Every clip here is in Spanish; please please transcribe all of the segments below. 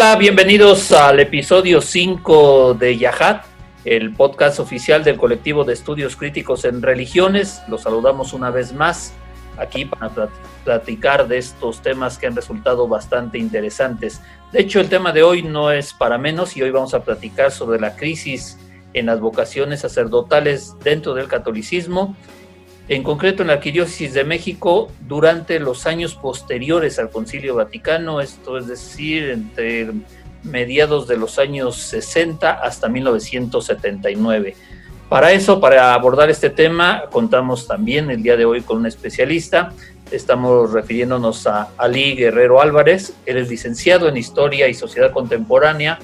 Hola, bienvenidos al episodio 5 de Yahat, el podcast oficial del colectivo de estudios críticos en religiones. Los saludamos una vez más aquí para platicar de estos temas que han resultado bastante interesantes. De hecho, el tema de hoy no es para menos y hoy vamos a platicar sobre la crisis en las vocaciones sacerdotales dentro del catolicismo en concreto en la Arquidiócesis de México durante los años posteriores al Concilio Vaticano, esto es decir, entre mediados de los años 60 hasta 1979. Para eso, para abordar este tema, contamos también el día de hoy con un especialista. Estamos refiriéndonos a Ali Guerrero Álvarez. Él es licenciado en Historia y Sociedad Contemporánea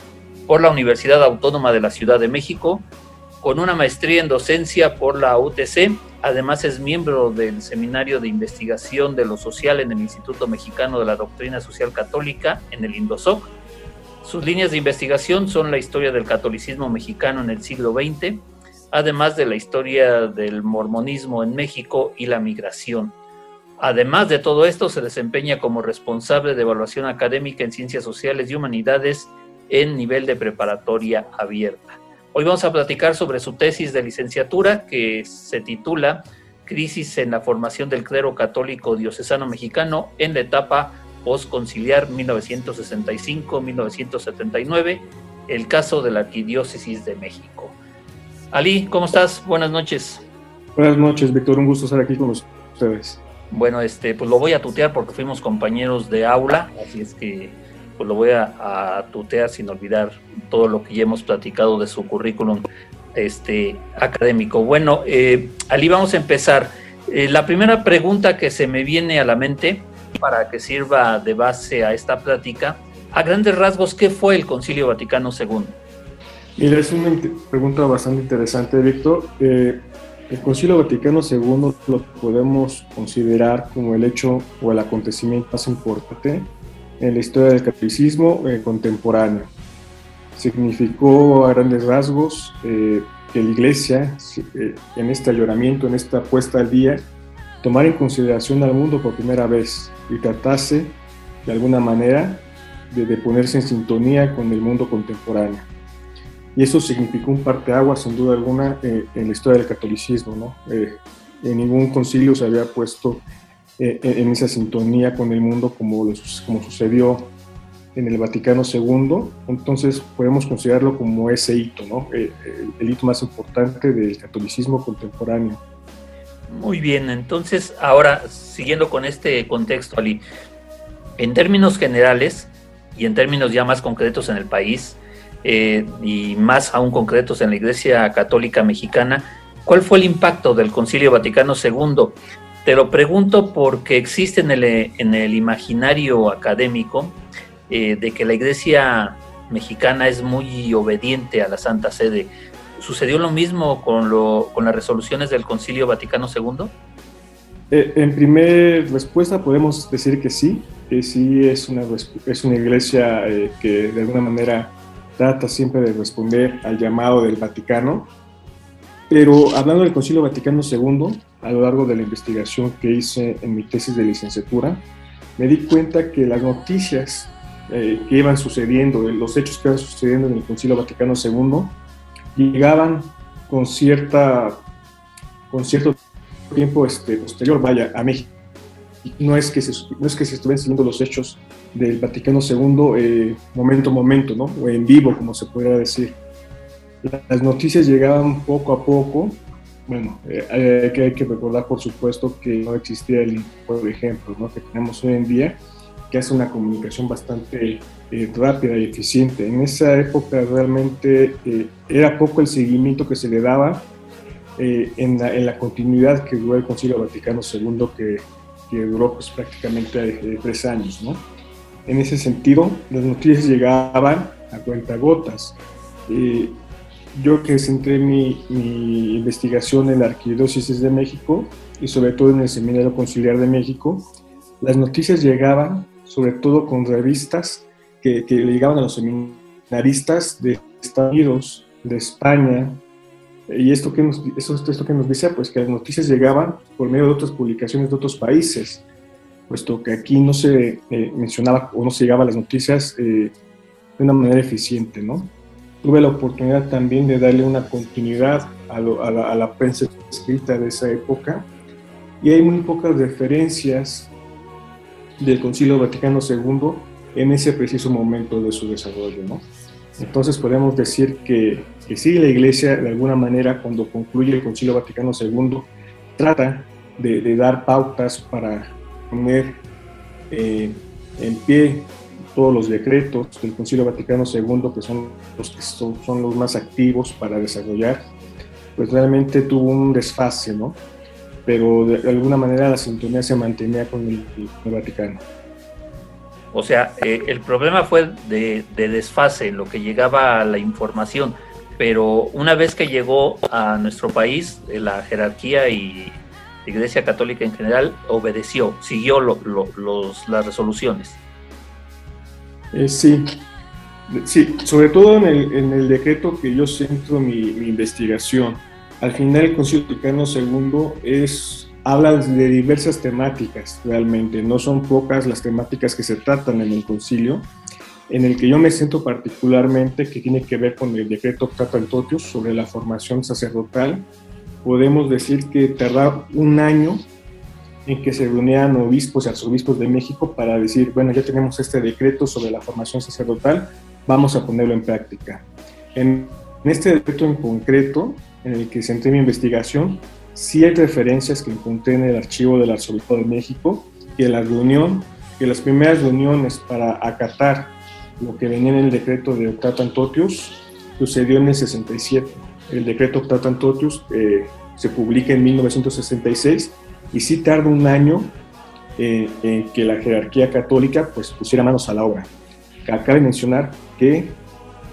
por la Universidad Autónoma de la Ciudad de México, con una maestría en docencia por la UTC Además es miembro del Seminario de Investigación de lo Social en el Instituto Mexicano de la Doctrina Social Católica en el INDOSOC. Sus líneas de investigación son la historia del catolicismo mexicano en el siglo XX, además de la historia del mormonismo en México y la migración. Además de todo esto, se desempeña como responsable de evaluación académica en ciencias sociales y humanidades en nivel de preparatoria abierta. Hoy vamos a platicar sobre su tesis de licenciatura que se titula Crisis en la formación del clero católico diocesano mexicano en la etapa postconciliar 1965-1979, el caso de la Arquidiócesis de México. Ali, ¿cómo estás? Buenas noches. Buenas noches, Víctor. Un gusto estar aquí con ustedes. Bueno, este, pues lo voy a tutear porque fuimos compañeros de aula, así es que pues lo voy a, tutear sin olvidar todo lo que ya hemos platicado de su currículum este, académico. Bueno, eh, Ali, vamos a empezar. Eh, la primera pregunta que se me viene a la mente para que sirva de base a esta plática, a grandes rasgos, ¿qué fue el Concilio Vaticano II? Mira, es una pregunta bastante interesante, Víctor. Eh, el Concilio Vaticano II lo podemos considerar como el hecho o el acontecimiento más importante en la historia del catolicismo eh, contemporáneo. Significó a grandes rasgos eh, que la Iglesia, eh, en este lloramiento, en esta puesta al día, tomara en consideración al mundo por primera vez y tratase de alguna manera de, ponerse en sintonía con el mundo contemporáneo. Y eso significó un parteaguas, sin duda alguna, en la historia del catolicismo. ¿no? en ningún concilio se había puesto eh, en esa sintonía con el mundo como, como sucedió en el Vaticano II, entonces podemos considerarlo como ese hito, ¿no? Eh, el, hito más importante del catolicismo contemporáneo. Muy bien, entonces ahora siguiendo con este contexto, Ali, en términos generales y en términos ya más concretos en el país eh, y más aún concretos en la Iglesia Católica Mexicana, ¿cuál fue el impacto del Concilio Vaticano II te lo pregunto porque existe en el, en el imaginario académico eh, de que la iglesia mexicana es muy obediente a la Santa Sede. ¿Sucedió lo mismo con, lo, con las resoluciones del Concilio Vaticano II? Eh, en primer respuesta podemos decir que sí, que sí es una, es una iglesia eh, que de alguna manera trata siempre de responder al llamado del Vaticano. Pero hablando del Concilio Vaticano II, a lo largo de la investigación que hice en mi tesis de licenciatura, me di cuenta que las noticias eh, que iban sucediendo, los hechos que iban sucediendo en el Concilio Vaticano II, llegaban con, cierta, con cierto tiempo este, posterior, vaya, a México. No es, que se, no es que se estuvieran siguiendo los hechos del Vaticano II eh, momento a momento, ¿no? o en vivo, como se pudiera decir. Las noticias llegaban poco a poco. Bueno, eh, hay, que, recordar, por supuesto, que no existía el, por ejemplo, ¿no? que tenemos hoy en día, que hace una comunicación bastante eh, rápida y eficiente. En esa época realmente era poco el seguimiento que se le daba en la, en, la, continuidad que duró el Concilio Vaticano II, que, que duró pues, prácticamente tres años. ¿no? En ese sentido, las noticias llegaban a cuentagotas. Eh, yo que centré mi, investigación en la Arquidiócesis de México y sobre todo en el Seminario Conciliar de México, las noticias llegaban sobre todo con revistas que, que llegaban a los seminaristas de Estados Unidos, de España, y esto que, nos, eso, esto que nos dice, pues que las noticias llegaban por medio de otras publicaciones de otros países puesto que aquí no se eh, mencionaba o no se llegaba las noticias eh, de una manera eficiente, ¿no? Tuve la oportunidad también de darle una continuidad a, la, prensa escrita de esa época y hay muy pocas referencias del Concilio Vaticano II en ese preciso momento de su desarrollo, ¿no? Entonces podemos decir que, que sí, la Iglesia de alguna manera cuando concluye el Concilio Vaticano II trata de, de dar pautas para poner eh, en pie todos los decretos del Concilio Vaticano II, que son los que son, los más activos para desarrollar, pues realmente tuvo un desfase, ¿no? Pero de alguna manera la sintonía se mantenía con el, Vaticano. O sea, eh, el problema fue de, de, desfase lo que llegaba a la información, pero una vez que llegó a nuestro país, eh, la jerarquía y la Iglesia Católica en general obedeció, siguió las resoluciones. Eh, sí, sí, sobre todo en el, en el, decreto que yo centro mi, investigación. Al final el Concilio Vaticano II es, habla de diversas temáticas realmente, no son pocas las temáticas que se tratan en el concilio, en el que yo me siento particularmente, que tiene que ver con el decreto Totius sobre la formación sacerdotal, podemos decir que tardaba un año en que se reunían obispos y arzobispos de México para decir, bueno, ya tenemos este decreto sobre la formación sacerdotal, vamos a ponerlo en práctica. En, este decreto en concreto, en el que centré mi investigación, sí hay referencias que encontré en el archivo del arzobispo de México, que la reunión, que las primeras reuniones para acatar lo que venía en el decreto de Octatan Totius sucedió en el 67 el decreto Octatan Totius eh, se publica en 1966 y sí tarda un año eh, en que la jerarquía católica pues, pusiera manos a la obra. Cabe mencionar que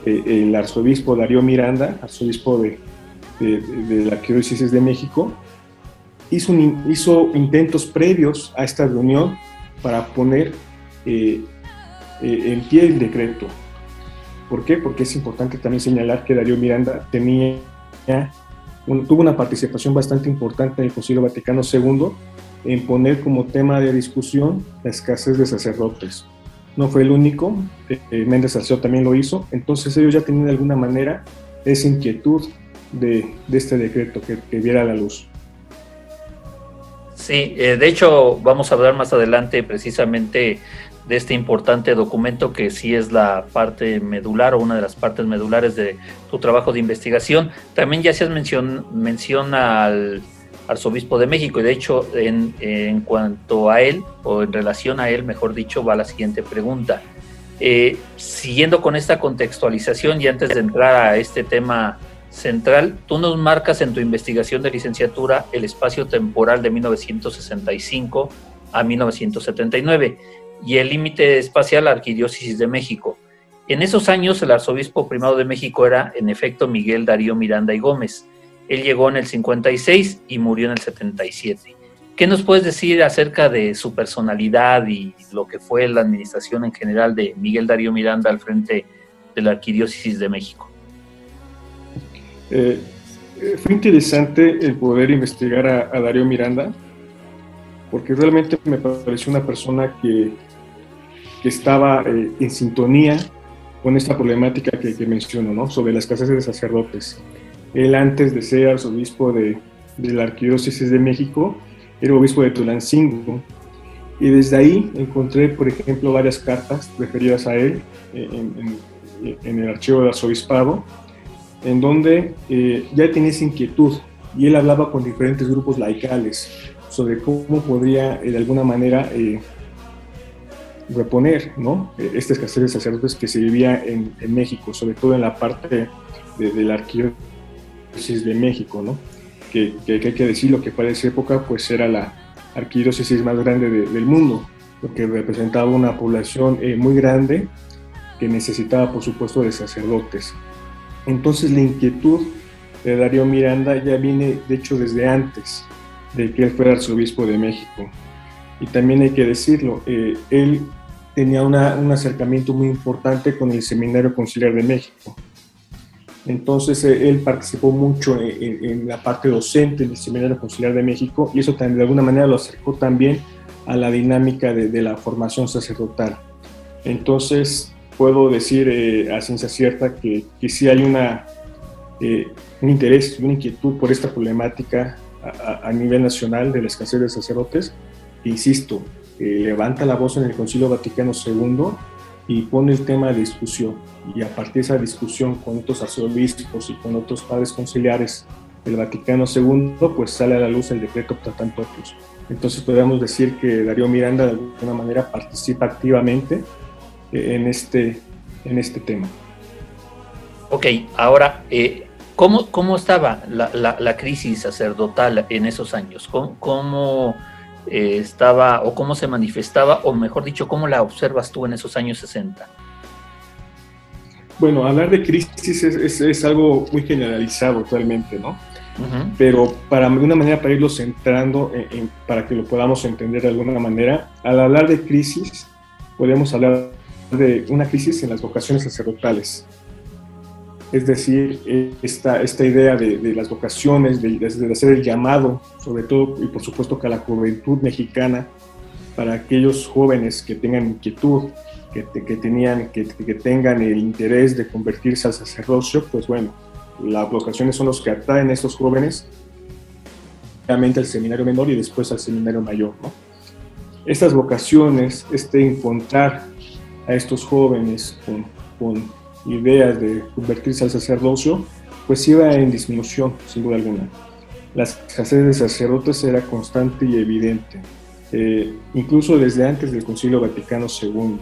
eh, el arzobispo Darío Miranda, arzobispo de, de, la Arquidiócesis de México, hizo, hizo, intentos previos a esta reunión para poner en pie el decreto. ¿Por qué? Porque es importante también señalar que Darío Miranda tenía, tuvo una participación bastante importante en el Concilio Vaticano II en poner como tema de discusión la escasez de sacerdotes. No fue el único, eh, Méndez Arceo también lo hizo, entonces ellos ya tenían de alguna manera esa inquietud de, de este decreto que, que viera la luz. Sí, eh, de hecho vamos a hablar más adelante precisamente de este importante documento que sí es la parte medular o una de las partes medulares de tu trabajo de investigación. También ya se mención, menciona al arzobispo de México y de hecho en, en, cuanto a él o en relación a él, mejor dicho, va la siguiente pregunta. Eh, siguiendo con esta contextualización y antes de entrar a este tema central, tú nos marcas en tu investigación de licenciatura el espacio temporal de 1965 a 1979 y el límite espacial Arquidiócesis de México. En esos años el arzobispo primado de México era en efecto Miguel Darío Miranda y Gómez. Él llegó en el 56 y murió en el 77. ¿Qué nos puedes decir acerca de su personalidad y lo que fue la administración en general de Miguel Darío Miranda al frente de la Arquidiócesis de México? Eh, eh, fue interesante el poder investigar a, a Darío Miranda, porque realmente me pareció una persona que que estaba eh, en sintonía con esta problemática que, que, menciono, ¿no? sobre la escasez de sacerdotes. Él antes de ser arzobispo de, de la Arquidiócesis de México, era obispo de Tulancingo y desde ahí encontré, por ejemplo, varias cartas referidas a él en, el archivo del arzobispado, en donde eh, ya tenía esa inquietud y él hablaba con diferentes grupos laicales sobre cómo podría de alguna manera eh, reponer ¿no? esta escasez de sacerdotes que se vivía en, México, sobre todo en la parte de, la arquidiócesis de México, ¿no? que, que, hay que decirlo que para esa época pues era la arquidiócesis más grande del mundo, lo que representaba una población eh, muy grande que necesitaba por supuesto de sacerdotes. Entonces la inquietud de Darío Miranda ya viene de hecho desde antes de que él fuera arzobispo de México. Y también hay que decirlo, eh, él tenía un acercamiento muy importante con el Seminario Conciliar de México. Entonces eh, él participó mucho en, la parte docente del Seminario Conciliar de México y eso también, de alguna manera lo acercó también a la dinámica de, la formación sacerdotal. Entonces puedo decir eh, a ciencia cierta que, que sí hay una, eh, un interés, una inquietud por esta problemática a, a, nivel nacional de la escasez de sacerdotes. insisto, levanta la voz en el Concilio Vaticano II y pone el tema de discusión. Y a partir de esa discusión con otros arzobispos y con otros padres conciliares del Vaticano II, pues sale a la luz el decreto Tratantopius. Entonces podríamos decir que Darío Miranda de alguna manera participa activamente eh, en este, en este tema. Ok, ahora, eh, ¿cómo, ¿cómo, estaba la, la, la, crisis sacerdotal en esos años? ¿Cómo, cómo eh, estaba o cómo se manifestaba, o mejor dicho, cómo la observas tú en esos años 60? Bueno, hablar de crisis es, es, algo muy generalizado realmente, ¿no? Pero para de una manera, para irlo centrando, para que lo podamos entender de alguna manera, al hablar de crisis, podemos hablar de una crisis en las vocaciones sacerdotales. Es decir, esta, esta idea de, las vocaciones, de, de, hacer el llamado, sobre todo y por supuesto que a la juventud mexicana, para aquellos jóvenes que tengan inquietud, que, tenían, que, tengan el interés de convertirse al sacerdocio, pues bueno, las vocaciones son los que atraen a estos jóvenes, realmente al seminario menor y después al seminario mayor. Estas vocaciones, este encontrar a estos jóvenes con ideas de convertirse al sacerdocio, pues iba en disminución, sin duda alguna. La escasez de sacerdotes era constante y evidente, eh, incluso desde antes del Concilio Vaticano II.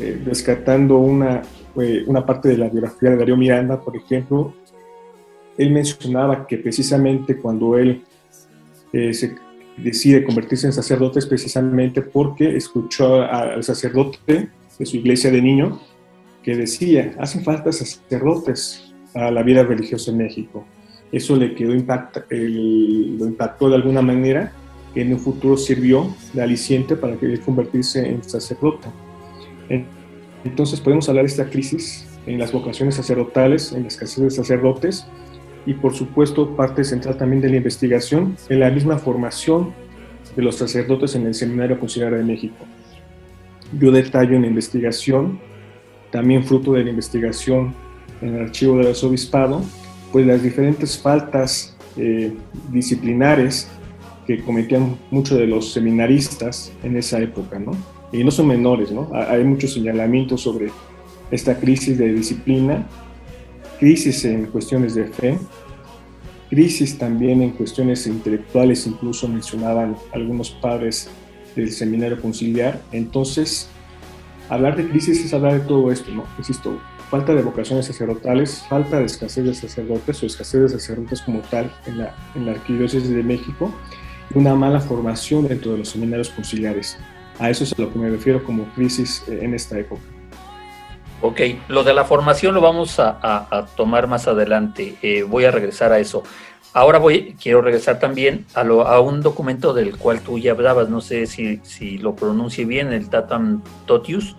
Eh, rescatando una, eh, una parte de la biografía de Darío Miranda, por ejemplo, él mencionaba que precisamente cuando él se decide convertirse en sacerdote es precisamente porque escuchó al sacerdote de su iglesia de niño que decía, hacen falta sacerdotes a la vida religiosa en México. Eso le quedó impacta, lo impactó de alguna manera, que en un futuro sirvió de aliciente para que convertirse en sacerdote. Entonces podemos hablar de esta crisis en las vocaciones sacerdotales, en la escasez de sacerdotes y por supuesto parte central también de la investigación en la misma formación de los sacerdotes en el Seminario Conciliar de México. Yo detallo en la investigación también fruto de la investigación en el archivo del arzobispado, pues las diferentes faltas eh, disciplinares que cometían muchos de los seminaristas en esa época, ¿no? Y no son menores, ¿no? Hay muchos señalamientos sobre esta crisis de disciplina, crisis en cuestiones de fe, crisis también en cuestiones intelectuales, incluso mencionaban algunos padres del seminario conciliar. Entonces, hablar de crisis es hablar de todo esto, ¿no? Insisto, falta de vocaciones sacerdotales, falta de escasez de sacerdotes o escasez de sacerdotes como tal en la, arquidiócesis de México una mala formación dentro de los seminarios conciliares. A eso es a lo que me refiero como crisis eh, en esta época. Ok, lo de la formación lo vamos a, a, tomar más adelante. Eh, voy a regresar a eso. Ahora voy, quiero regresar también a, un documento del cual tú ya hablabas, no sé si, si lo pronuncie bien, el Tatam Totius.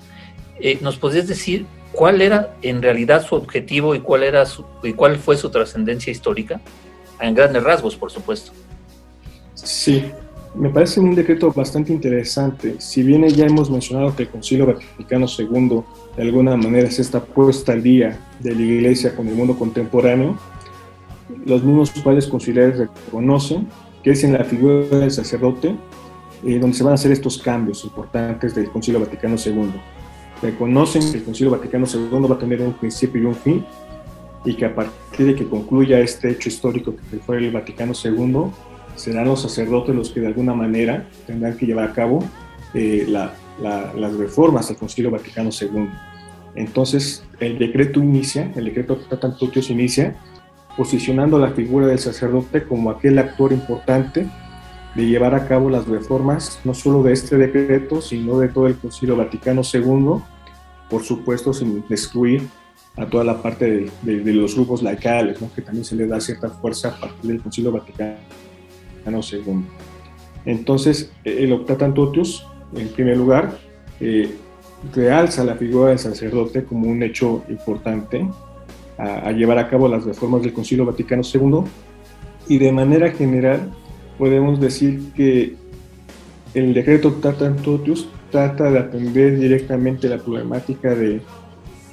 Eh, ¿Nos podrías decir cuál era en realidad su objetivo y cuál, era su, y cuál fue su trascendencia histórica? En grandes rasgos, por supuesto. Sí, me parece un decreto bastante interesante. Si bien ya hemos mencionado que el Concilio Vaticano II de alguna manera es esta puesta al día de la Iglesia con el mundo contemporáneo, los mismos padres conciliares reconocen que es en la figura del sacerdote eh, donde se van a hacer estos cambios importantes del Concilio Vaticano II. Reconocen que el Concilio Vaticano II va a tener un principio y un fin, y que a partir de que concluya este hecho histórico que fue el Vaticano II, serán los sacerdotes los que de alguna manera tendrán que llevar a cabo eh, las reformas al Concilio Vaticano II. Entonces, el decreto inicia, el decreto Tratantutios inicia posicionando la figura del sacerdote como aquel actor importante de llevar a cabo las reformas, no solo de este decreto, sino de todo el Concilio Vaticano II, por supuesto sin excluir a toda la parte de, los grupos laicales, que también se le da cierta fuerza a partir del Concilio Vaticano II. Entonces, el Optatant Totius, en primer lugar, eh, realza la figura del sacerdote como un hecho importante a, llevar a cabo las reformas del Concilio Vaticano II y de manera general podemos decir que el decreto Optatant Totius trata de atender directamente la problemática de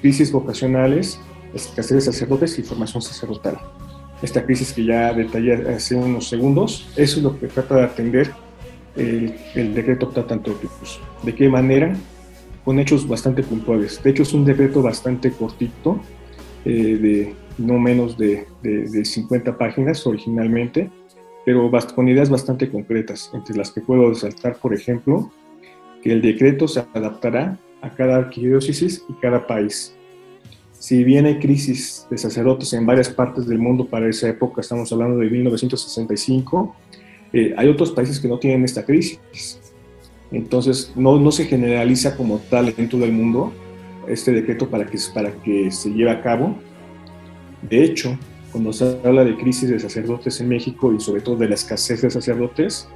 crisis vocacionales, escasez de sacerdotes y formación sacerdotal. Esta crisis que ya detallé hace unos segundos, eso es lo que trata de atender el, el decreto Totius. ¿De qué manera? Con hechos bastante puntuales. De hecho, es un decreto bastante cortito, de no menos de, de, 50 páginas originalmente, pero con ideas bastante concretas, entre las que puedo resaltar, por ejemplo, que el decreto se adaptará a cada arquidiócesis y cada país. Si bien hay crisis de sacerdotes en varias partes del mundo para esa época, estamos hablando de 1965, eh, hay otros países que no tienen esta crisis. Entonces, no, no se generaliza como tal en todo el mundo este decreto para que, para que se lleve a cabo. De hecho, cuando se habla de crisis de sacerdotes en México y sobre todo de la escasez de sacerdotes,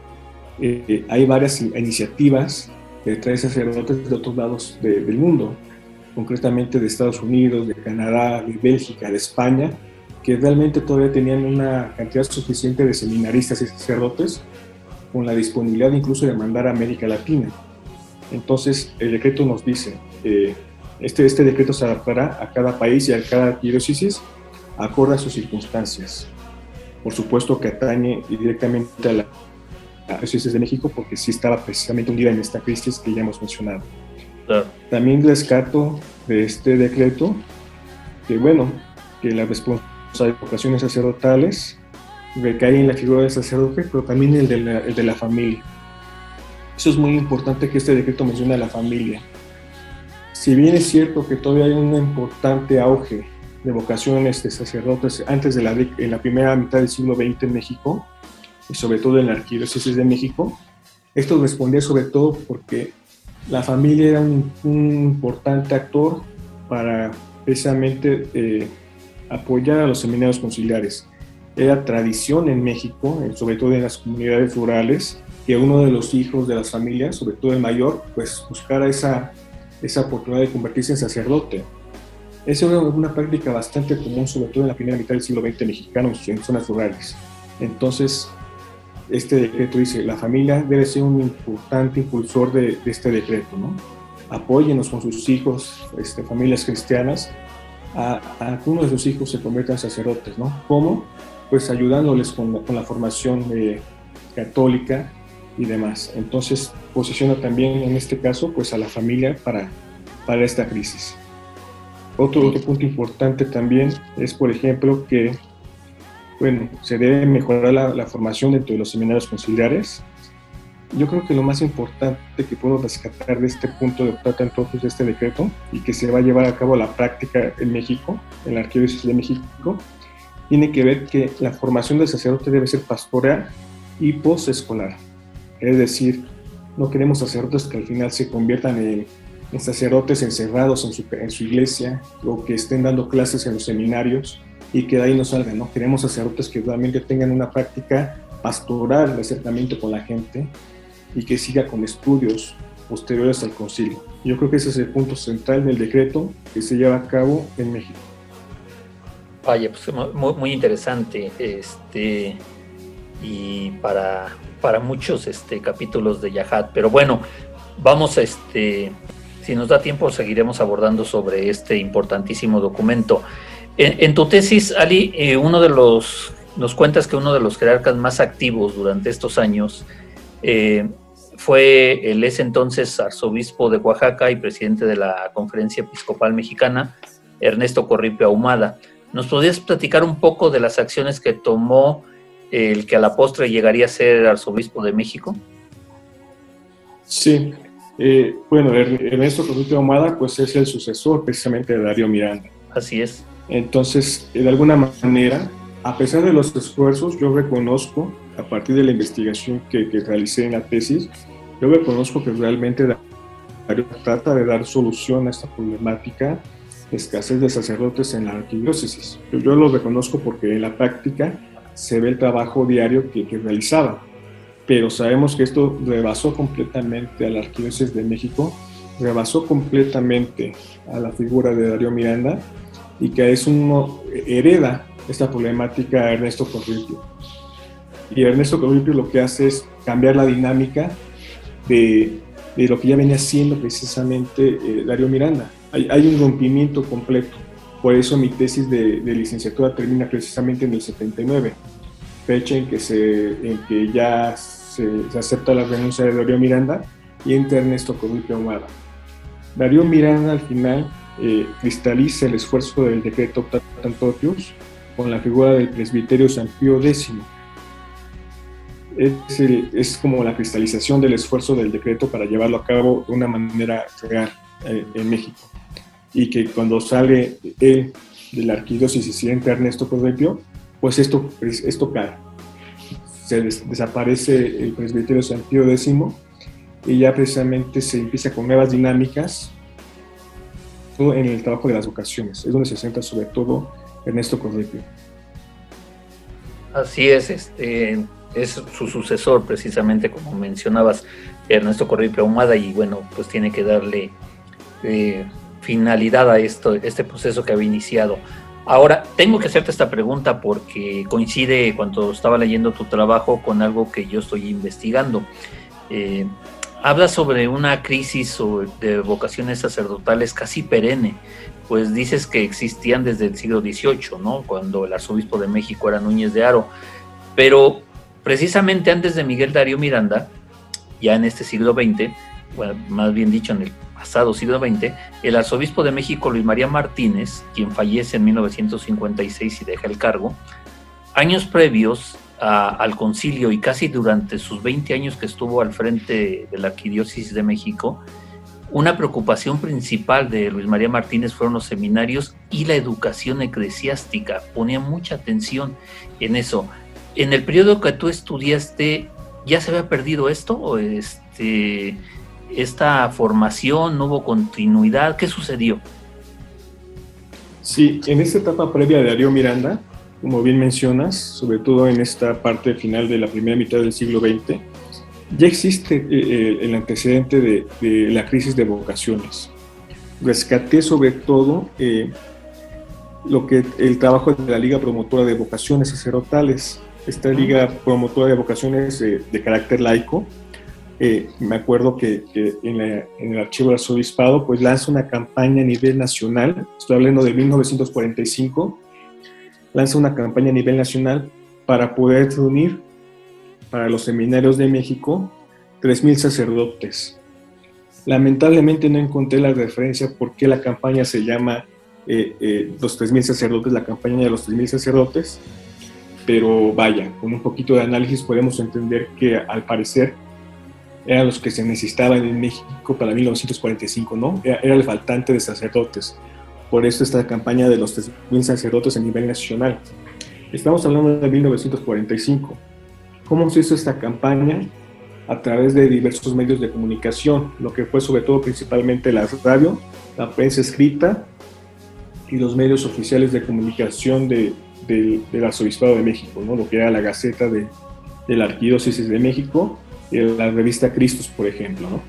eh, hay varias iniciativas que traen sacerdotes de otros lados del mundo, concretamente de Estados Unidos, de Canadá, de Bélgica, de España, que realmente todavía tenían una cantidad suficiente de seminaristas y sacerdotes con la disponibilidad incluso de mandar a América Latina. Entonces, el decreto nos dice, eh, este, este decreto se adaptará a cada país y a cada diócesis acorde a sus circunstancias. Por supuesto que atañe directamente a la diócesis de México porque sí estaba precisamente hundida en esta crisis que ya hemos mencionado. También rescato de este decreto que, bueno, que la responsabilidad de vocaciones sacerdotales recae en la figura del sacerdote, pero también el de, la, el de la familia. Eso es muy importante que este decreto mencione a la familia si bien es cierto que todavía hay un importante auge de vocaciones de sacerdotes antes de la, en la primera mitad del siglo XX en México, y sobre todo en la Arquidiócesis de México, esto respondía sobre todo porque la familia era un, importante actor para precisamente eh, apoyar a los seminarios conciliares. Era tradición en México, sobre todo en las comunidades rurales, que uno de los hijos de las familias, sobre todo el mayor, pues buscara esa esa oportunidad de convertirse en sacerdote. Es una, práctica bastante común, sobre todo en la primera mitad del siglo XX mexicano, en zonas rurales. Entonces, este decreto dice, la familia debe ser un importante impulsor de, este decreto, ¿no? Apóyenos con sus hijos, este, familias cristianas, a, a, que uno de sus hijos se convierta en sacerdotes, ¿no? ¿Cómo? Pues ayudándoles con, con la formación eh, católica y demás. Entonces posiciona también en este caso pues a la familia para, para esta crisis. Otro, otro punto importante también es, por ejemplo, que bueno, se debe mejorar la, formación dentro de los seminarios conciliares. Yo creo que lo más importante que puedo rescatar de este punto de trata entonces de este decreto y que se va a llevar a cabo la práctica en México, en la Arquidiócesis de México, tiene que ver que la formación del sacerdote debe ser pastoral y posescolar. Es decir, no queremos sacerdotes que al final se conviertan en, sacerdotes encerrados en su, iglesia o que estén dando clases en los seminarios y que de ahí no salgan, ¿no? Queremos sacerdotes que realmente tengan una práctica pastoral de acercamiento con la gente y que siga con estudios posteriores al concilio. Yo creo que ese es el punto central del decreto que se lleva a cabo en México. Vaya, pues muy, muy interesante. Este, y para para muchos este, capítulos de Yahat. Pero bueno, vamos este, si nos da tiempo, seguiremos abordando sobre este importantísimo documento. En, tu tesis, Ali, eh, uno de los, nos cuentas que uno de los jerarcas más activos durante estos años eh, fue el ese entonces arzobispo de Oaxaca y presidente de la Conferencia Episcopal Mexicana, Ernesto Corripio Ahumada. ¿Nos podrías platicar un poco de las acciones que tomó el que a la postre llegaría a ser arzobispo de México? Sí, eh, bueno, Ernesto Corripio Ahumada pues es el sucesor precisamente de Darío Miranda. Así es. Entonces, de alguna manera, a pesar de los esfuerzos, yo reconozco, a partir de la investigación que, que realicé en la tesis, yo reconozco que realmente Darío trata de dar solución a esta problemática escasez de sacerdotes en la arquidiócesis. Yo lo reconozco porque en la práctica se ve el trabajo diario que, que realizaba, pero sabemos que esto rebasó completamente a la arquidiócesis de México, rebasó completamente a la figura de Darío Miranda y que es uno hereda esta problemática a Ernesto Corripio. Y Ernesto Corripio lo que hace es cambiar la dinámica de, de lo que ya venía haciendo precisamente eh, Darío Miranda hay, un rompimiento completo. Por eso mi tesis de, licenciatura termina precisamente en el 79, fecha en que, se, en que ya se, acepta la renuncia de Darío Miranda y entra Ernesto Corrupio Ahumada. Darío Miranda al final eh, cristaliza el esfuerzo del decreto Tantotius con la figura del presbiterio San Pío X. Es, es, como la cristalización del esfuerzo del decreto para llevarlo a cabo de una manera real eh, en México y que cuando sale él de la arquidiócesis y se entra Ernesto Correpio, pues esto, esto cae. Se desaparece el presbiterio San Pío X y ya precisamente se empieza con nuevas dinámicas todo en el trabajo de las vocaciones. Es donde se centra sobre todo Ernesto Correpio. Así es, este, es su sucesor precisamente como mencionabas, Ernesto Corripio Ahumada y bueno, pues tiene que darle eh, finalidad a esto, este proceso que había iniciado. Ahora, tengo que hacerte esta pregunta porque coincide cuando estaba leyendo tu trabajo con algo que yo estoy investigando. Eh, habla sobre una crisis de vocaciones sacerdotales casi perenne, pues dices que existían desde el siglo XVIII, ¿no? Cuando el arzobispo de México era Núñez de Aro, pero precisamente antes de Miguel Darío Miranda, ya en este siglo XX, más bien dicho en el pasado siglo el arzobispo de México Luis María Martínez, quien fallece en 1956 y deja el cargo, años previos al concilio y casi durante sus 20 años que estuvo al frente de la Arquidiócesis de México, una preocupación principal de Luis María Martínez fueron los seminarios y la educación eclesiástica. Ponía mucha atención en eso. En el periodo que tú estudiaste, ¿ya se había perdido esto? ¿O este, esta formación? ¿No hubo continuidad? ¿Qué sucedió? Sí, en esta etapa previa de Darío Miranda, como bien mencionas, sobre todo en esta parte final de la primera mitad del siglo XX, ya existe eh, eh, el antecedente de, la crisis de vocaciones. Rescaté sobre todo eh, lo que el trabajo de la Liga Promotora de Vocaciones Sacerdotales, esta Liga Promotora de Vocaciones de carácter laico, eh, me acuerdo que, en, el archivo del arzobispado, pues lanza una campaña a nivel nacional, estoy hablando de 1945, lanza una campaña a nivel nacional para poder reunir para los seminarios de México 3.000 sacerdotes. Lamentablemente no encontré la referencia por qué la campaña se llama eh, eh, los 3.000 sacerdotes, la campaña de los 3.000 sacerdotes, pero vaya, con un poquito de análisis podemos entender que al parecer eran los que se necesitaban en México para 1945, ¿no? Era, el faltante de sacerdotes. Por eso esta campaña de los 3.000 sacerdotes a nivel nacional. Estamos hablando de 1945. ¿Cómo se hizo esta campaña? A través de diversos medios de comunicación, lo que fue sobre todo principalmente la radio, la prensa escrita y los medios oficiales de comunicación de, del Arzobispado de México, ¿no? lo que era la Gaceta de, de la Arquidiócesis de México la revista Cristos, por ejemplo. ¿no?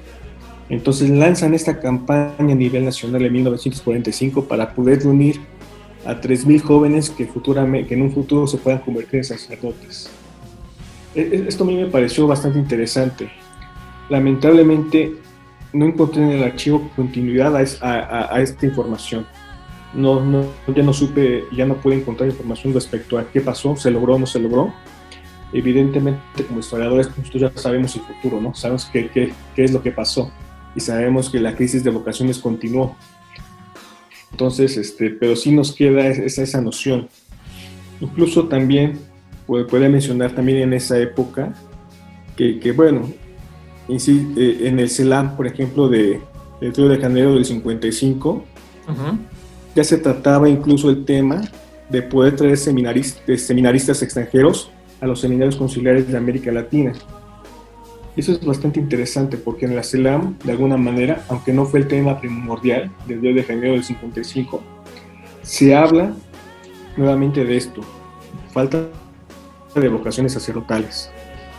Entonces lanzan esta campaña a nivel nacional en 1945 para poder reunir a 3.000 jóvenes que, en un futuro se puedan convertir en sacerdotes. E, e, esto a mí me pareció bastante interesante. Lamentablemente no encontré en el archivo continuidad a, a, esta información. No, no, ya no supe, ya no pude encontrar información respecto a qué pasó, se logró o no se logró evidentemente como historiadores nosotros ya sabemos el futuro, ¿no? Sabemos qué, qué, qué es lo que pasó y sabemos que la crisis de vocaciones continuó. Entonces, este, pero sí nos queda esa, esa noción. Incluso también puede, puede mencionar también en esa época que, que bueno, eh, en el CELAM, por ejemplo, de, del Río de Janeiro del 55, ya se trataba incluso el tema de poder traer seminaristas, seminaristas extranjeros a los seminarios conciliares de América Latina. Eso es bastante interesante porque en la CELAM, de alguna manera, aunque no fue el tema primordial del Río de Janeiro del 55, se habla nuevamente de esto, falta de vocaciones sacerdotales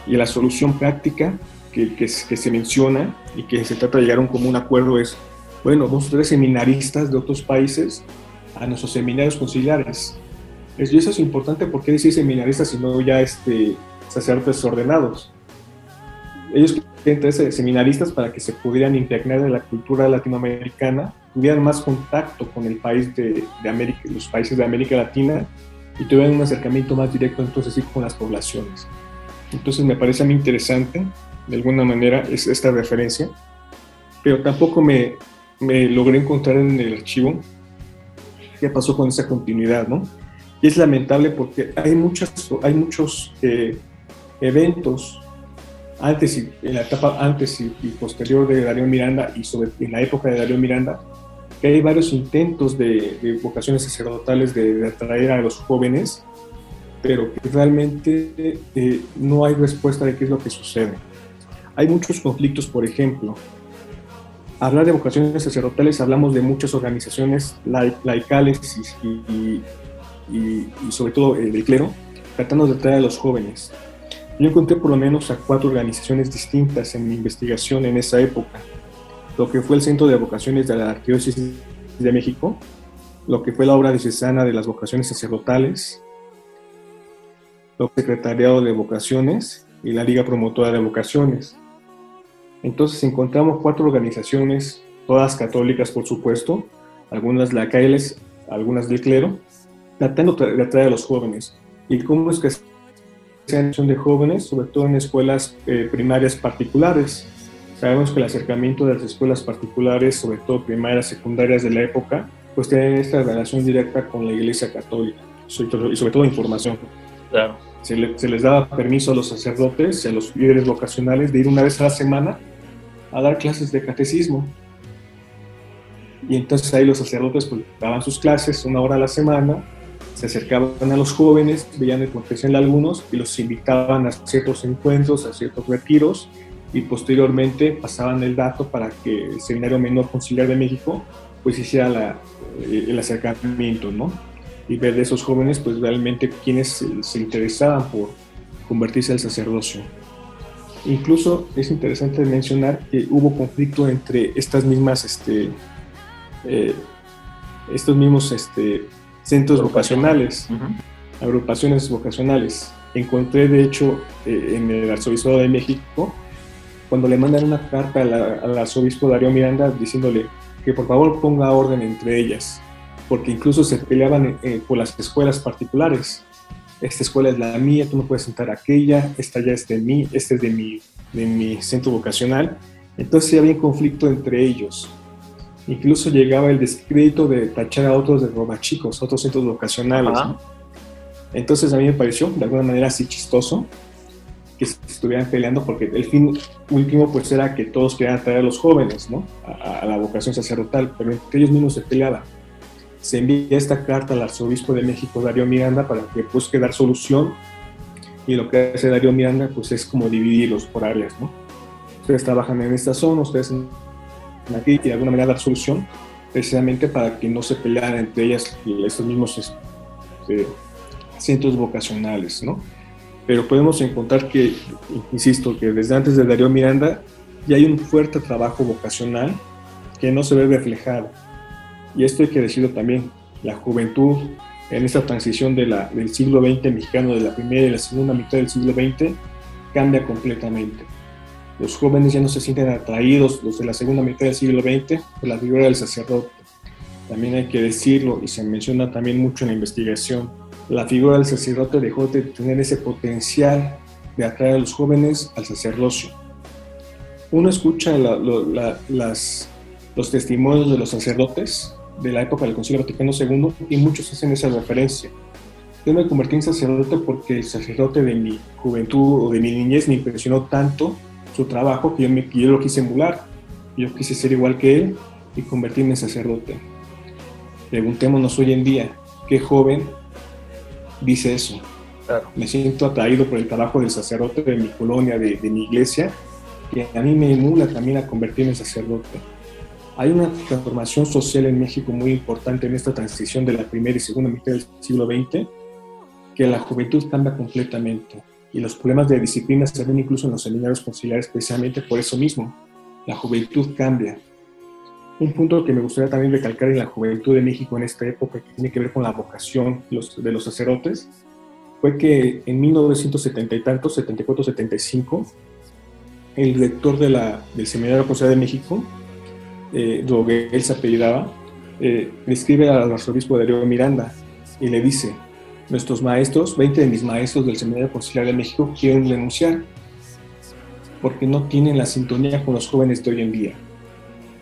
y la solución práctica que, que, se menciona y que se trata de llegar a un común acuerdo es, bueno, vamos a traer seminaristas de otros países a nuestros seminarios conciliares. Y eso es importante porque decir seminaristas y no ya este, sacerdotes ordenados. Ellos traer seminaristas para que se pudieran impregnar de la cultura latinoamericana, tuvieran más contacto con el país de, de América, los países de América Latina y tuvieran un acercamiento más directo entonces sí con las poblaciones. Entonces me parece a mí interesante de alguna manera es esta referencia, pero tampoco me, me logré encontrar en el archivo qué pasó con esa continuidad, ¿no? Y es lamentable porque hay, muchas, hay muchos eh, eventos antes y en la etapa antes y, posterior de Darío Miranda y sobre en la época de Darío Miranda que hay varios intentos de, vocaciones sacerdotales de, atraer a los jóvenes pero que realmente eh, no hay respuesta de qué es lo que sucede. Hay muchos conflictos, por ejemplo. Hablar de vocaciones sacerdotales, hablamos de muchas organizaciones laicales y, sobre todo el eh, clero, tratando de atraer a los jóvenes. Yo encontré por lo menos a cuatro organizaciones distintas en mi investigación en esa época. Lo que fue el Centro de Vocaciones de la Arquidiócesis de México, lo que fue la obra diocesana de las vocaciones sacerdotales, el Secretariado de Vocaciones y la Liga Promotora de Vocaciones. Entonces encontramos cuatro organizaciones, todas católicas por supuesto, algunas laicales, algunas del clero, tratando de atraer a los jóvenes. ¿Y cómo es que se de jóvenes, sobre todo en escuelas eh, primarias particulares? Sabemos que el acercamiento de las escuelas particulares, sobre todo primarias, secundarias de la época, pues tienen esta relación directa con la Iglesia Católica y sobre todo información. Claro. Se, se, les daba permiso a los sacerdotes y a los líderes vocacionales de ir una vez a la semana a dar clases de catecismo. Y entonces ahí los sacerdotes pues, daban sus clases una hora a la semana, se acercaban a los jóvenes, veían el confesión de algunos y los invitaban a ciertos encuentros, a ciertos retiros y posteriormente pasaban el dato para que el Seminario Menor Conciliar de México pues hiciera eh, el acercamiento, ¿no? Y ver de esos jóvenes pues realmente quienes se, se interesaban por convertirse al sacerdocio. Incluso es interesante mencionar que hubo conflicto entre estas mismas, este, eh, estos mismos este, centros vocacionales, agrupaciones vocacionales. Encontré, de hecho, eh, en el Arzobispado de México, cuando le mandan una carta al arzobispo Darío Miranda diciéndole que por favor ponga orden entre ellas, porque incluso se peleaban eh, por las escuelas particulares esta escuela es la mía, tú no puedes sentar aquella, esta ya es de mí, este es de mi, de mi centro vocacional. Entonces había un conflicto entre ellos. Incluso llegaba el descrédito de tachar a otros de robachicos, otros centros vocacionales. Entonces a mí me pareció de alguna manera así chistoso que estuvieran peleando porque el fin último pues era que todos querían traer a los jóvenes ¿no? a, a la vocación sacerdotal, pero entre ellos mismos se peleaban se envía esta carta al arzobispo de México, Darío Miranda, para que busque dar solución. Y lo que hace Darío Miranda, pues es como dividirlos por áreas, ¿no? Ustedes trabajan en esta zona, ustedes aquí, y de alguna manera dar solución, precisamente para que no se pelearan entre ellas estos mismos este, centros vocacionales, ¿no? Pero podemos encontrar que, insisto, que desde antes de Darío Miranda ya hay un fuerte trabajo vocacional que no se ve reflejado y esto hay que decirlo también, la juventud en esta transición de la, del siglo XX mexicano, de la primera y la segunda mitad del siglo XX, cambia completamente. Los jóvenes ya no se sienten atraídos, los de la segunda mitad del siglo XX, por la figura del sacerdote. También hay que decirlo, y se menciona también mucho en la investigación, la figura del sacerdote dejó de tener ese potencial de atraer a los jóvenes al sacerdocio. Uno escucha los testimonios de los sacerdotes de la época del Concilio Vaticano II y muchos hacen esa referencia. Yo me convertí en sacerdote porque el sacerdote de mi juventud o de mi niñez me impresionó tanto su trabajo que yo, me, yo lo quise emular. Yo quise ser igual que él y convertirme en sacerdote. Preguntémonos hoy en día, ¿qué joven dice eso? Me siento atraído por el trabajo del sacerdote de mi colonia, de, de mi iglesia, que a mí me emula también a convertirme en sacerdote. Hay una transformación social en México muy importante en esta transición de la primera y segunda mitad del siglo XX, que la juventud cambia completamente y los problemas de disciplina se ven incluso en los seminarios conciliares precisamente por eso mismo. La juventud cambia. Un punto que me gustaría también recalcar en la juventud de México en esta época, que tiene que ver con la vocación de los sacerdotes, fue que en 1970 y tantos, 74, 75, el rector de la, del Seminario Conciliar de México eh, se apellidaba, eh, le escribe al arzobispo Darío Miranda y le dice, nuestros maestros, 20 de mis maestros del Seminario Conciliar de México quieren denunciar porque no tienen la sintonía con los jóvenes de hoy en día.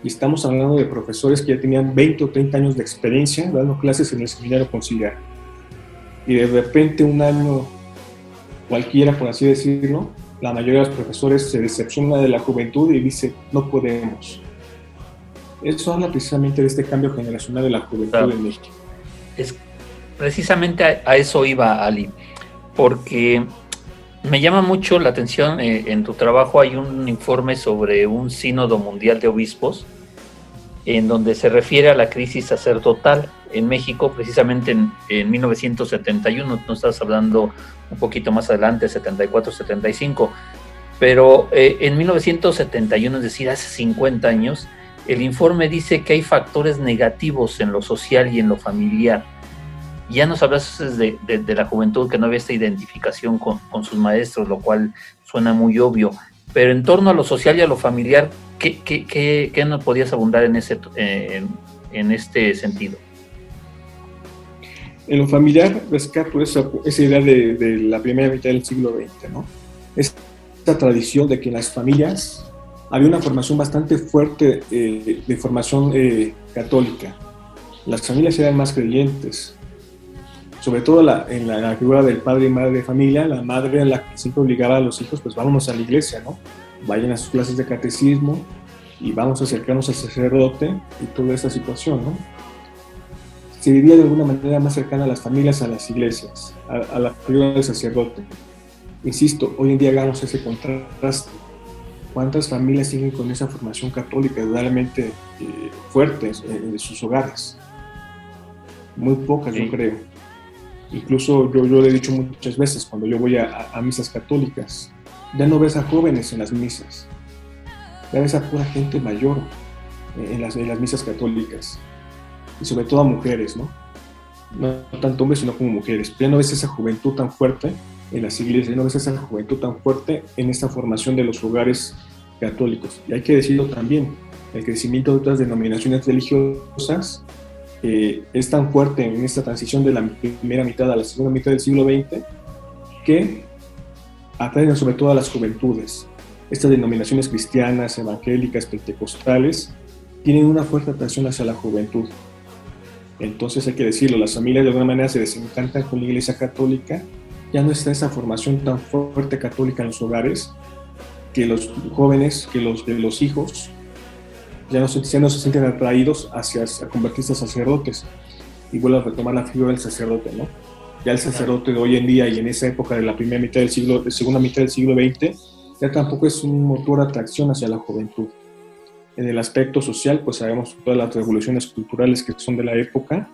Y estamos hablando de profesores que ya tenían 20 o 30 años de experiencia dando clases en el Seminario Conciliar. Y de repente un año cualquiera, por así decirlo, la mayoría de los profesores se decepciona de la juventud y dice, no podemos eso habla precisamente de este cambio generacional de la juventud en México. Es, precisamente a, eso iba, Ali, porque me llama mucho la atención, eh, en tu trabajo hay un informe sobre un sínodo mundial de obispos, en donde se refiere a la crisis sacerdotal en México, precisamente en, en 1971, no estás hablando un poquito más adelante, 74, 75, pero eh, en 1971, es decir, hace 50 años, el informe dice que hay factores negativos en lo social y en lo familiar. Ya nos hablas de, la juventud que no había esta identificación con, sus maestros, lo cual suena muy obvio. Pero en torno a lo social y a lo familiar, ¿qué, qué, nos podías abundar en, ese, en, este sentido? En lo familiar rescato esa, esa idea de, de, la primera mitad del siglo XX, ¿no? Esta tradición de que en las familias había una formación bastante fuerte eh, de formación eh, católica. Las familias eran más creyentes, sobre todo en la, figura del padre y madre de familia, la madre era la que siempre obligaba a los hijos, pues vámonos a la iglesia, ¿no? Vayan a sus clases de catecismo y vamos a acercarnos al sacerdote y toda esta situación, ¿no? Se vivía de alguna manera más cercana a las familias, a las iglesias, a, a la figura del sacerdote. Insisto, hoy en día hagamos ese contraste ¿Cuántas familias siguen con esa formación católica realmente eh, fuertes en, sus hogares? Muy pocas, yo creo. Incluso yo, yo le he dicho muchas veces cuando yo voy a, misas católicas, ya no ves a jóvenes en las misas, ya ves a pura gente mayor en las, en las misas católicas, y sobre todo a mujeres, ¿no? No tanto hombres, sino como mujeres. Ya no ves esa juventud tan fuerte en las iglesias, no ves esa juventud tan fuerte en esta formación de los hogares católicos. Y hay que decirlo también, el crecimiento de otras denominaciones religiosas eh, es tan fuerte en esta transición de la primera mitad a la segunda mitad del siglo XX que atraen sobre todo a las juventudes. Estas denominaciones cristianas, evangélicas, pentecostales, tienen una fuerte atracción hacia la juventud. Entonces hay que decirlo, las familias de alguna manera se desencantan con la Iglesia Católica ya no está esa formación tan fuerte católica en los hogares, que los jóvenes, que los, de los hijos, ya no, se, se sienten atraídos hacia convertirse en sacerdotes. Y vuelvo a retomar la figura del sacerdote, ¿no? Ya el sacerdote de hoy en día y en esa época de la primera mitad del siglo, de segunda mitad del siglo XX, ya tampoco es un motor de atracción hacia la juventud. En el aspecto social, pues sabemos todas las revoluciones culturales que son de la época,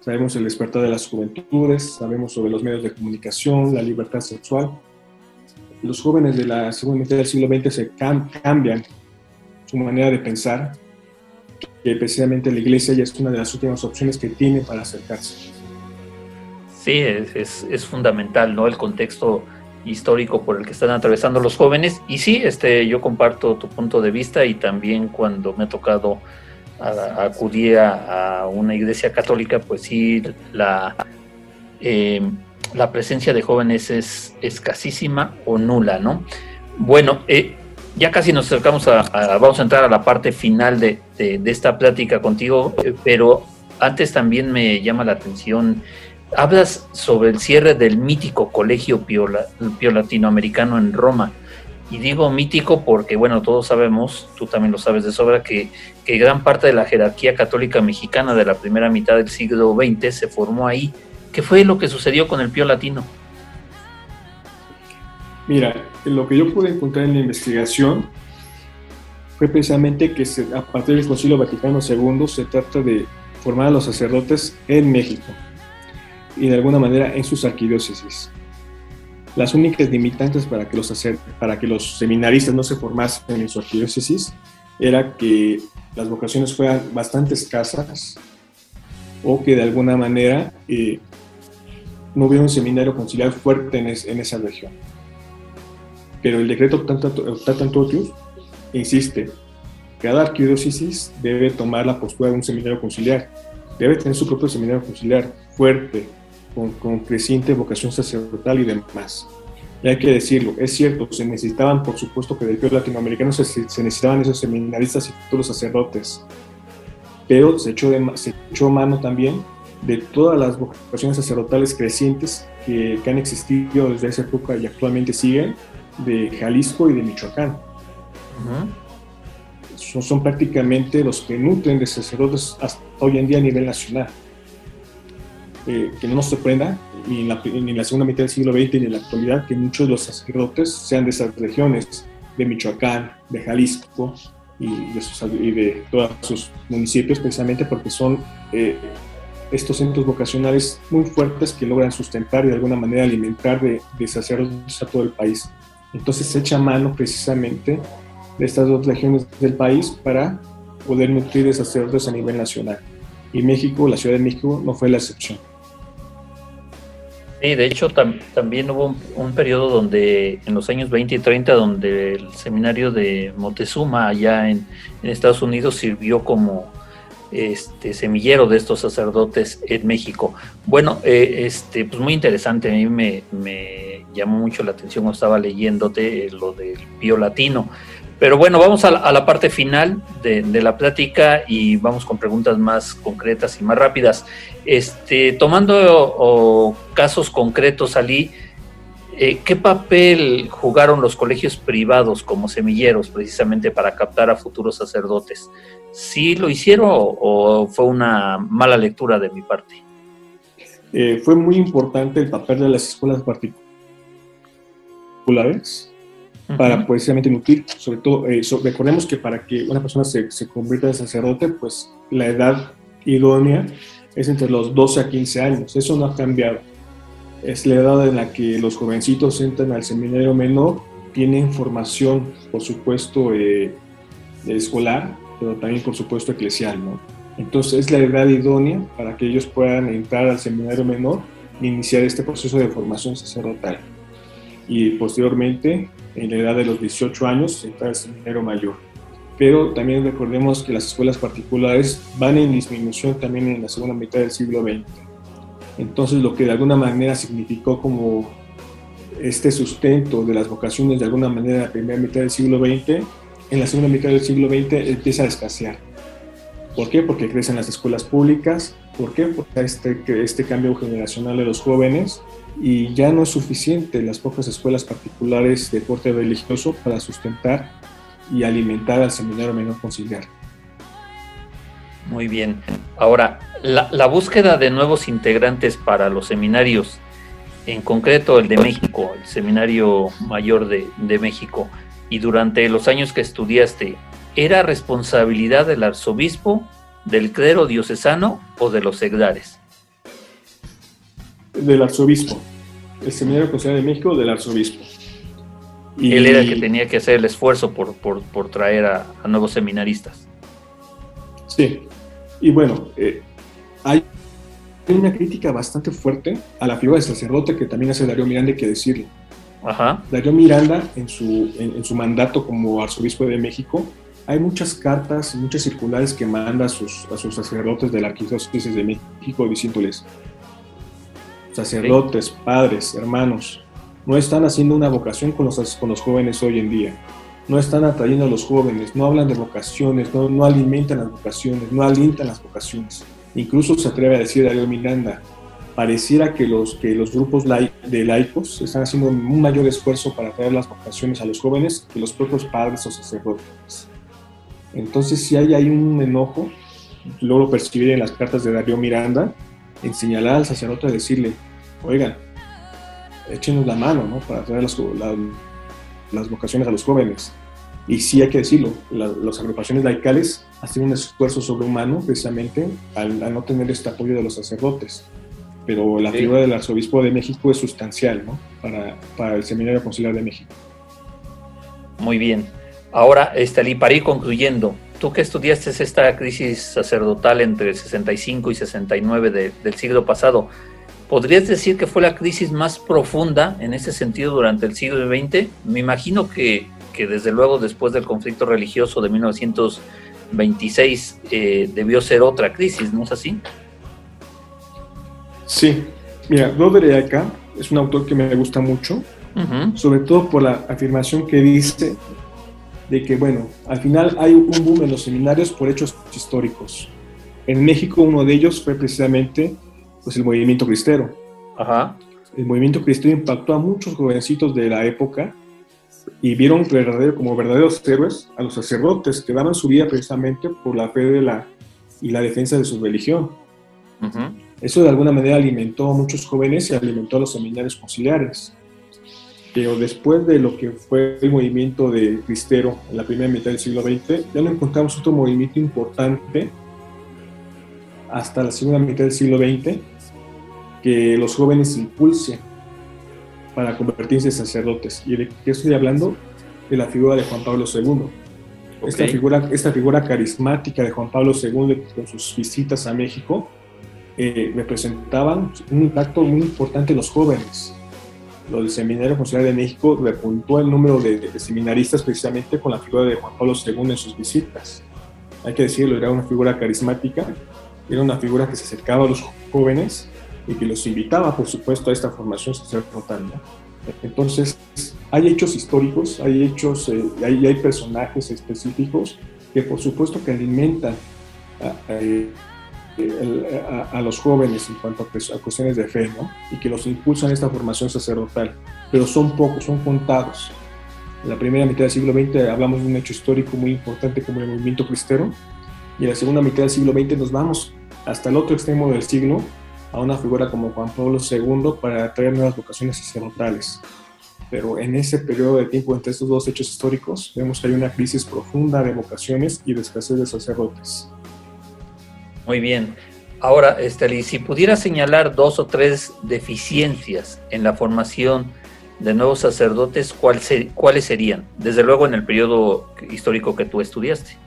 sabemos el despertar de las juventudes, sabemos sobre los medios de comunicación, la libertad sexual. Los jóvenes de la segunda mitad del siglo XX se cambian su manera de pensar, que precisamente la iglesia ya es una de las últimas opciones que tiene para acercarse. Sí, es, es, fundamental, ¿no? El contexto histórico por el que están atravesando los jóvenes. Y sí, este, yo comparto tu punto de vista y también cuando me ha tocado acudía a una iglesia católica, pues sí, la, eh, la presencia de jóvenes es escasísima o nula, ¿no? Bueno, eh, ya casi nos acercamos a, vamos a entrar a la parte final de, esta plática contigo, eh, pero antes también me llama la atención, hablas sobre el cierre del mítico colegio pio, latinoamericano en Roma. Y digo mítico porque, bueno, todos sabemos, tú también lo sabes de sobra, que, que gran parte de la jerarquía católica mexicana de la primera mitad del siglo XX se formó ahí. ¿Qué fue lo que sucedió con el Pío Latino? Mira, lo que yo pude encontrar en la investigación fue precisamente que a partir del Concilio Vaticano II se trata de formar a los sacerdotes en México y de alguna manera en sus arquidiócesis. Las únicas limitantes para que los, para que los seminaristas no se formasen en su arquidiócesis era que las vocaciones fueran bastante escasas o que de alguna manera eh, no hubiera un seminario conciliar fuerte en, esa región. Pero el decreto Tatantotius insiste, cada arquidiócesis debe tomar la postura de un seminario conciliar, debe tener su propio seminario conciliar fuerte, con, creciente vocación sacerdotal y demás. Y hay que decirlo, es cierto, se necesitaban, por supuesto, que del pueblo latinoamericano se, se, necesitaban esos seminaristas y futuros sacerdotes, pero se echó, de, se echó mano también de todas las vocaciones sacerdotales crecientes que, han existido desde esa época y actualmente siguen, de Jalisco y de Michoacán. son, son, prácticamente los que nutren de sacerdotes hasta hoy en día a nivel nacional. Eh, que no nos sorprenda, ni en, la, ni en, la, segunda mitad del siglo XX ni en la actualidad, que muchos de los sacerdotes sean de esas regiones, de Michoacán, de Jalisco y de, y de todos sus municipios, precisamente porque son eh, estos centros vocacionales muy fuertes que logran sustentar y de alguna manera alimentar de, de sacerdotes a todo el país. Entonces se echa mano precisamente de estas dos regiones del país para poder nutrir sacerdotes a nivel nacional. Y México, la Ciudad de México, no fue la excepción. Sí, de hecho también hubo un, un, periodo donde, en los años 20 y 30, donde el seminario de Montezuma allá en, en Estados Unidos sirvió como este semillero de estos sacerdotes en México. Bueno, eh, este, pues muy interesante, a mí me, llamó mucho la atención cuando estaba leyéndote lo del Pío Latino. Pero bueno, vamos a la, parte final de, la plática y vamos con preguntas más concretas y más rápidas. Este, tomando casos concretos, Ali, eh, ¿qué papel jugaron los colegios privados como semilleros precisamente para captar a futuros sacerdotes? ¿Sí lo hicieron o, fue una mala lectura de mi parte? Eh, fue muy importante el papel de las escuelas particulares para precisamente nutrir, sobre todo, eh, recordemos que para que una persona se, se, convierta en sacerdote, pues la edad idónea es entre los 12 a 15 años, eso no ha cambiado. Es la edad en la que los jovencitos entran al seminario menor, tienen formación, por supuesto, eh, escolar, pero también por supuesto eclesial, ¿no? Entonces es la edad idónea para que ellos puedan entrar al seminario menor e iniciar este proceso de formación sacerdotal. Y posteriormente, en la edad de los 18 años, entrar al seminario mayor. Pero también recordemos que las escuelas particulares van en disminución también en la segunda mitad del siglo XX. Entonces lo que de alguna manera significó como este sustento de las vocaciones de alguna manera en la primera mitad del siglo XX en la segunda mitad del siglo XX empieza a escasear. ¿Por qué? Porque crecen las escuelas públicas. ¿Por qué? Porque este, este cambio generacional de los jóvenes y ya no es suficiente las pocas escuelas particulares de corte religioso para sustentar y alimentar al seminario menor conciliar. Muy bien. Ahora, la, búsqueda de nuevos integrantes para los seminarios, en concreto el de México, el Seminario Mayor de, de México, y durante los años que estudiaste, ¿era responsabilidad del arzobispo, del clero diocesano o de los seglares? Del arzobispo. El Seminario Conciliar de México, del arzobispo. Y... Él era el que tenía que hacer el esfuerzo por, por, traer a, nuevos seminaristas. Sí. Y bueno, eh, hay una crítica bastante fuerte a la figura del sacerdote que también hace Darío Miranda, hay que decirlo Darío Miranda, en su, en, su mandato como arzobispo de México, hay muchas cartas y muchas circulares que manda a sus, a sus sacerdotes de la arquidiócesis de México diciéndoles, sacerdotes, padres, hermanos, no están haciendo una vocación con los, con los jóvenes hoy en día. No están atrayendo a los jóvenes, no hablan de vocaciones, no, alimentan las vocaciones, no alientan las vocaciones. Incluso se atreve a decir Darío Miranda, pareciera que los, que los grupos de laicos están haciendo un mayor esfuerzo para traer las vocaciones a los jóvenes que los propios padres o sacerdotes. Entonces, si hay ahí un enojo, luego lo percibir en las cartas de Darío Miranda, en señalar al sacerdote a decirle, oigan, échenos la mano ¿no? para traer las, las vocaciones a los jóvenes. Y sí hay que decirlo, las agrupaciones laicales hacen un esfuerzo sobrehumano precisamente al, no tener este apoyo de los sacerdotes. Pero la figura del arzobispo de México es sustancial ¿no? para, para el Seminario Conciliar de México. Muy bien. Ahora, este, para ir concluyendo, tú que estudiaste esta crisis sacerdotal entre el 65 y 69 del siglo pasado, ¿podrías decir que fue la crisis más profunda en ese sentido durante el siglo XX? Me imagino que, que desde luego después del conflicto religioso de 1926 eh, debió ser otra crisis, ¿no es así? Sí, mira, Roderick es un autor que me gusta mucho, sobre todo por la afirmación que dice de que, bueno, al final hay un boom en los seminarios por hechos históricos. En México uno de ellos fue precisamente pues, el movimiento cristero. Ajá. El movimiento cristero impactó a muchos jovencitos de la época y vieron como verdaderos héroes a los sacerdotes que daban su vida precisamente por la fe de la, y la defensa de su religión. Eso de alguna manera alimentó a muchos jóvenes y alimentó a los seminarios conciliares pero después de lo que fue el movimiento de Cristero en la primera mitad del siglo XX, ya no encontramos otro movimiento importante hasta la segunda mitad del siglo XX que los jóvenes impulsen para convertirse en sacerdotes. ¿Y de qué estoy hablando? De la figura de Juan Pablo II. Esta, figura, esta figura carismática de Juan Pablo II con sus visitas a México eh, representaban un impacto muy importante en los jóvenes lo del Seminario Conciliar de México repuntó el número de, seminaristas precisamente con la figura de Juan Pablo II en sus visitas. Hay que decirlo, era una figura carismática, era una figura que se acercaba a los jóvenes y que los invitaba, por supuesto, a esta formación sacerdotal. Entonces, hay hechos históricos, hay hechos, eh, hay, hay, personajes específicos que, por supuesto, que alimentan a, los jóvenes en cuanto a, cuestiones de fe, ¿no? Y que los impulsan a esta formación sacerdotal. Pero son pocos, son contados. En la primera mitad del siglo XX hablamos de un hecho histórico muy importante como el movimiento cristero, y en la segunda mitad del siglo XX nos vamos hasta el otro extremo del siglo a una figura como Juan Pablo II para traer nuevas vocaciones sacerdotales. Pero en ese periodo de tiempo entre estos dos hechos históricos vemos que hay una crisis profunda de vocaciones y de escasez de sacerdotes. Muy bien. Ahora, Esteli, si pudiera señalar dos o tres deficiencias en la formación de nuevos sacerdotes, ¿cuáles serían? Desde luego en el periodo histórico que tú estudiaste.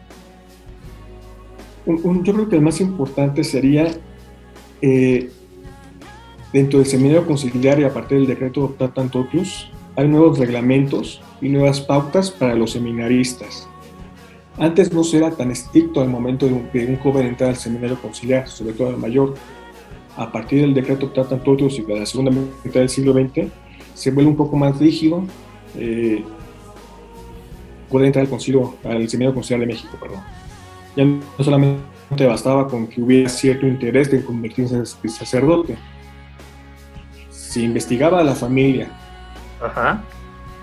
yo creo que el más importante sería eh, dentro del seminario conciliar y a partir del decreto Tatan Totius, hay nuevos reglamentos y nuevas pautas para los seminaristas. Antes no se era tan estricto al momento de un, joven entrar al seminario conciliar, sobre todo al mayor. A partir del decreto Tratan Todos y de la segunda mitad del siglo XX, se vuelve un poco más rígido. Eh, puede entrar al, concilio, al seminario conciliar de México, perdón. Ya no solamente bastaba con que hubiera cierto interés de convertirse en sacerdote. Se investigaba a la familia.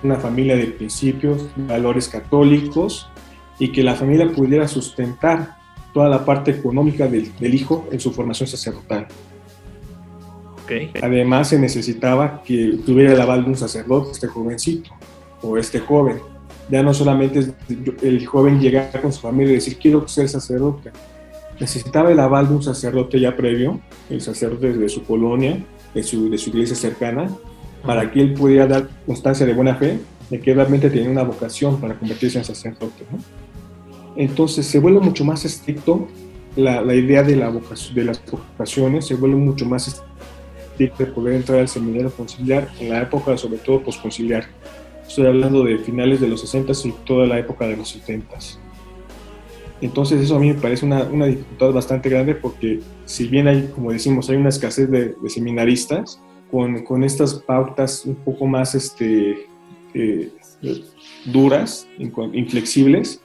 Una familia de principios, valores católicos, y que la familia pudiera sustentar toda la parte económica del, hijo en su formación sacerdotal. Además, se necesitaba que tuviera el aval de un sacerdote, este jovencito o este joven. Ya no solamente el joven llegar con su familia y decir, quiero ser sacerdote. Necesitaba el aval de un sacerdote ya previo, el sacerdote de su colonia, de su, de su iglesia cercana, para que él pudiera dar constancia de buena fe de que realmente tenía una vocación para convertirse en sacerdote. ¿no? Entonces se vuelve mucho más estricto la, la idea de, la vocación, de las vocaciones, se vuelve mucho más estricto de poder entrar al seminario conciliar en la época, sobre todo posconciliar. Estoy hablando de finales de los 60 y toda la época de los 70. Entonces eso a mí me parece una, una, dificultad bastante grande porque si bien hay, como decimos, hay una escasez de, de seminaristas, con, con estas pautas un poco más este, eh, duras, inflexibles,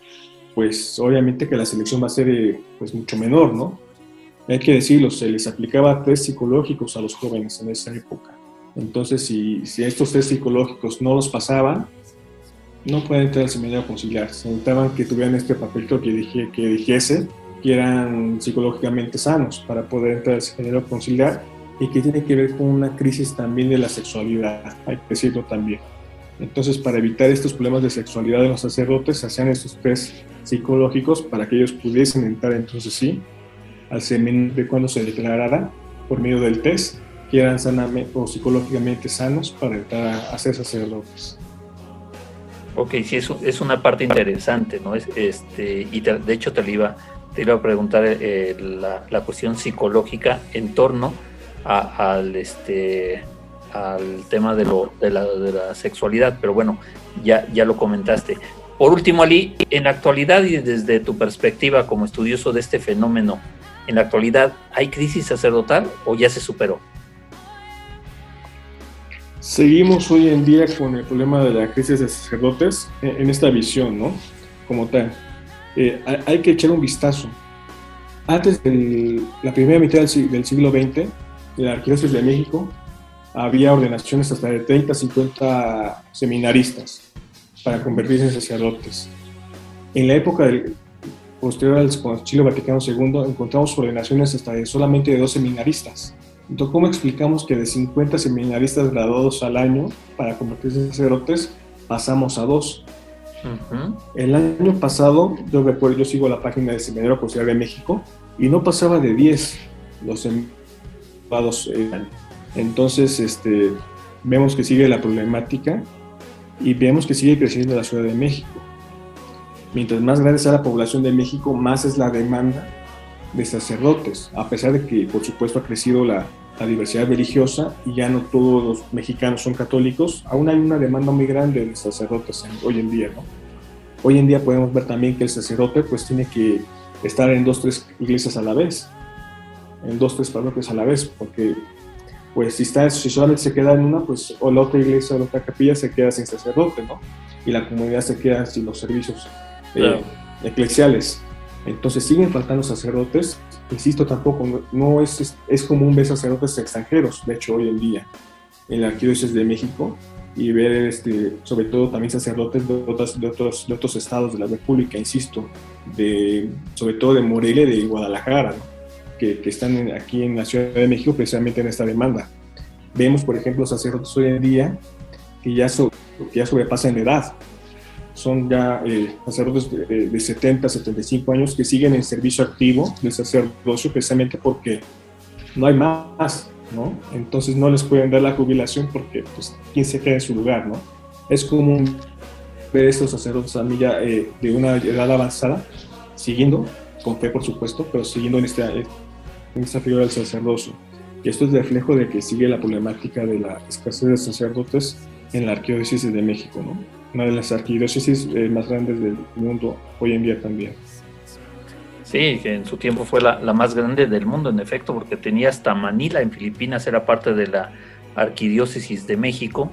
pues obviamente que la selección va a ser eh, pues mucho menor, ¿no? Hay que decirlo, se les aplicaba test psicológicos a los jóvenes en esa época. Entonces, si, si estos test psicológicos no los pasaban, no pueden entrar al seminario conciliar. Se necesitaban que tuvieran este papelito que, dije, que dijese que eran psicológicamente sanos para poder entrar al seminario conciliar y que tiene que ver con una crisis también de la sexualidad, hay que decirlo también. Entonces, para evitar estos problemas de sexualidad de los sacerdotes, hacían estos test psicológicos para que ellos pudiesen entrar entonces sí al seminario cuando se declarara por medio del test que eran sanamente o psicológicamente sanos para entrar a, ser sacerdotes. Ok, sí, es, es una parte interesante, ¿no? Es, este, y de hecho te, iba, te iba a preguntar eh, la, la, cuestión psicológica en torno al, este, al tema de, lo, de, la, de la sexualidad, pero bueno, ya, ya lo comentaste. Por último, Ali, en la actualidad y desde tu perspectiva como estudioso de este fenómeno, en la actualidad, ¿hay crisis sacerdotal o ya se superó? Seguimos hoy en día con el problema de la crisis de sacerdotes en esta visión, ¿no? Como tal. Eh, hay que echar un vistazo. Antes de la primera mitad del, siglo XX, en la Arquidiócesis de México había ordenaciones hasta de 30, 50 seminaristas para convertirse en sacerdotes. En la época del, posterior al Concilio Vaticano II encontramos ordenaciones hasta de solamente de dos seminaristas. Entonces, ¿cómo explicamos que de 50 seminaristas graduados al año para convertirse en sacerdotes pasamos a dos? El año pasado, yo recuerdo, yo sigo la página del Seminario Conciliar de México y no pasaba de 10 los graduados Entonces, este, vemos que sigue la problemática y vemos que sigue creciendo la Ciudad de México. Mientras más grande sea la población de México, más es la demanda de sacerdotes, a pesar de que por supuesto ha crecido la, diversidad religiosa y ya no todos los mexicanos son católicos, aún hay una demanda muy grande de sacerdotes hoy en día. ¿no? Hoy en día podemos ver también que el sacerdote pues tiene que estar en dos, tres iglesias a la vez, en dos, tres parroquias a la vez, porque pues si, está, si solamente se queda en una, pues o la otra iglesia o la otra capilla se queda sin sacerdote, ¿no? Y la comunidad se queda sin los servicios eh, eclesiales. Entonces siguen faltando sacerdotes. Insisto, tampoco no es, es común ver sacerdotes extranjeros, de hecho hoy en día, en la arquidiócesis de México, y ver este, sobre todo también sacerdotes de otros, de, otros, de otros estados de la República, insisto, de, sobre todo de Morelia y de Guadalajara, ¿no? que, están aquí en la Ciudad de México precisamente en esta demanda. Vemos, por ejemplo, sacerdotes hoy en día que ya, que ya sobrepasan edad. Son ya eh, sacerdotes de, 70, 75 años que siguen en servicio activo del sacerdocio precisamente porque no hay más, ¿no? Entonces no les pueden dar la jubilación porque, pues, ¿quién se queda en su lugar, no? Es común ver estos sacerdotes a mí ya eh, de una edad avanzada, siguiendo, con fe por supuesto, pero siguiendo en esta, en esta figura del sacerdocio. Y esto es reflejo de que sigue la problemática de la escasez de sacerdotes en la arquidiócesis de México, ¿no? Una de las arquidiócesis eh, más grandes del mundo hoy en día también. Sí, que en su tiempo fue la, la, más grande del mundo, en efecto, porque tenía hasta Manila en Filipinas, era parte de la arquidiócesis de México,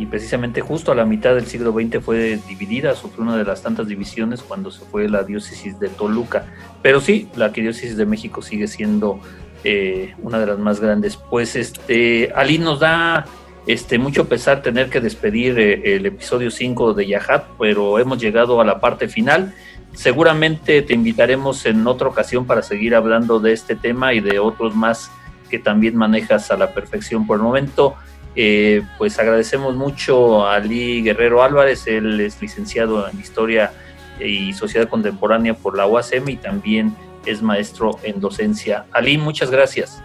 y precisamente justo a la mitad del siglo XX fue dividida, sufrió una de las tantas divisiones cuando se fue la diócesis de Toluca. Pero sí, la arquidiócesis de México sigue siendo eh, una de las más grandes. Pues este, Ali nos da este, mucho pesar tener que despedir eh, el episodio 5 de Yahat, pero hemos llegado a la parte final. Seguramente te invitaremos en otra ocasión para seguir hablando de este tema y de otros más que también manejas a la perfección por el momento. Eh, pues agradecemos mucho a Ali Guerrero Álvarez, él es licenciado en Historia y Sociedad Contemporánea por la UASM y también es maestro en docencia. Ali, muchas gracias.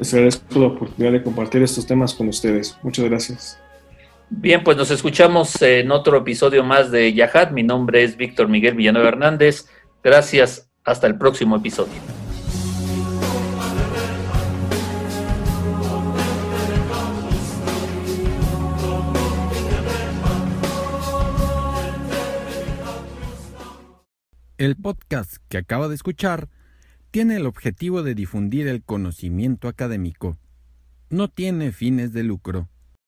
Les agradezco la oportunidad de compartir estos temas con ustedes. Muchas gracias. Bien, pues nos escuchamos en otro episodio más de Yahat. Mi nombre es Víctor Miguel Villanueva Hernández. Gracias. Hasta el próximo episodio. El podcast que acaba de escuchar tiene el objetivo de difundir el conocimiento académico. no tiene fines de lucro.